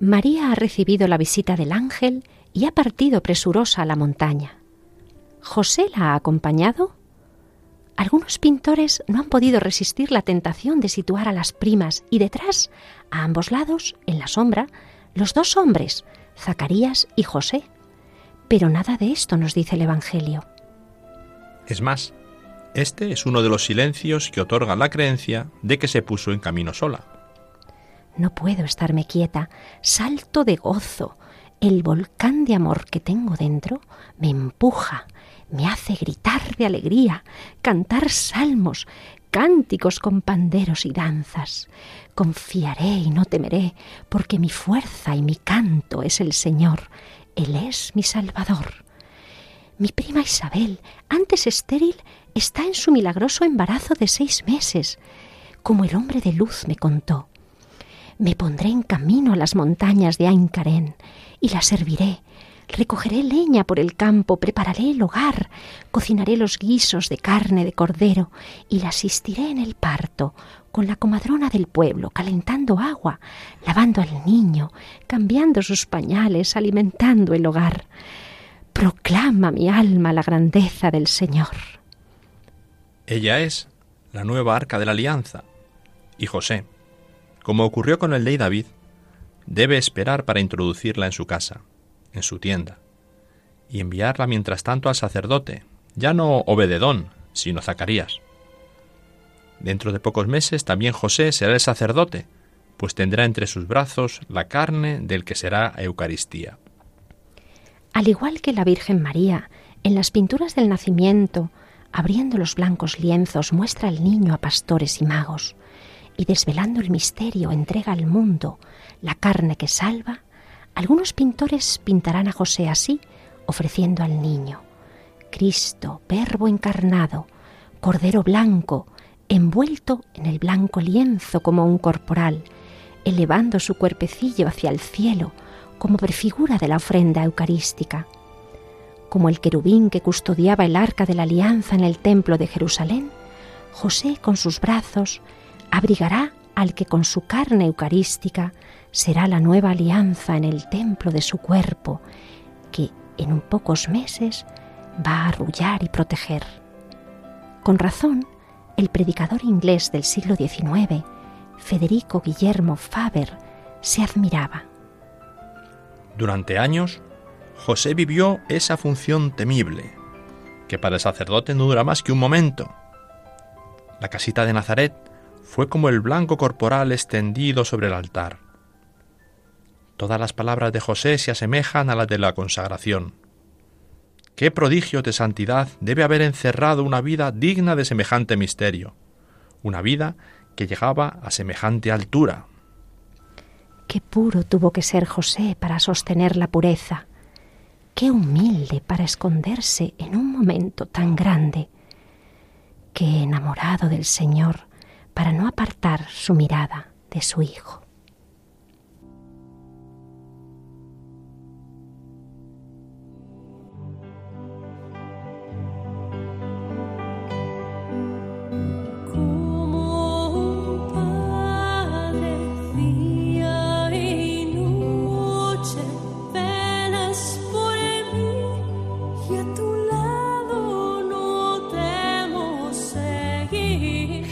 María ha recibido la visita del ángel y ha partido presurosa a la montaña. ¿José la ha acompañado? Algunos pintores no han podido resistir la tentación de situar a las primas y detrás, a ambos lados, en la sombra, los dos hombres, Zacarías y José. Pero nada de esto nos dice el Evangelio. Es más, este es uno de los silencios que otorgan la creencia de que se puso en camino sola. No puedo estarme quieta, salto de gozo. El volcán de amor que tengo dentro me empuja, me hace gritar de alegría, cantar salmos, cánticos con panderos y danzas. Confiaré y no temeré, porque mi fuerza y mi canto es el Señor, Él es mi Salvador. Mi prima Isabel, antes estéril, está en su milagroso embarazo de seis meses, como el hombre de luz me contó. Me pondré en camino a las montañas de Aincarén y la serviré. Recogeré leña por el campo, prepararé el hogar, cocinaré los guisos de carne de cordero y la asistiré en el parto con la comadrona del pueblo, calentando agua, lavando al niño, cambiando sus pañales, alimentando el hogar. Proclama mi alma la grandeza del Señor. Ella es la nueva arca de la alianza. Y José, como ocurrió con el rey David, debe esperar para introducirla en su casa, en su tienda, y enviarla mientras tanto al sacerdote, ya no Obededón, sino Zacarías. Dentro de pocos meses también José será el sacerdote, pues tendrá entre sus brazos la carne del que será Eucaristía. Al igual que la Virgen María, en las pinturas del nacimiento, abriendo los blancos lienzos, muestra al niño a pastores y magos y desvelando el misterio entrega al mundo la carne que salva, algunos pintores pintarán a José así, ofreciendo al niño Cristo, Verbo encarnado, Cordero blanco, envuelto en el blanco lienzo como un corporal, elevando su cuerpecillo hacia el cielo como prefigura de la ofrenda eucarística. Como el querubín que custodiaba el arca de la alianza en el templo de Jerusalén, José con sus brazos abrigará al que con su carne eucarística será la nueva alianza en el templo de su cuerpo, que en un pocos meses va a arrullar y proteger. Con razón, el predicador inglés del siglo XIX, Federico Guillermo Faber, se admiraba. Durante años, José vivió esa función temible, que para el sacerdote no dura más que un momento. La casita de Nazaret fue como el blanco corporal extendido sobre el altar. Todas las palabras de José se asemejan a las de la consagración. ¿Qué prodigio de santidad debe haber encerrado una vida digna de semejante misterio? Una vida que llegaba a semejante altura. Qué puro tuvo que ser José para sostener la pureza. Qué humilde para esconderse en un momento tan grande. Qué enamorado del Señor para no apartar su mirada de su hijo.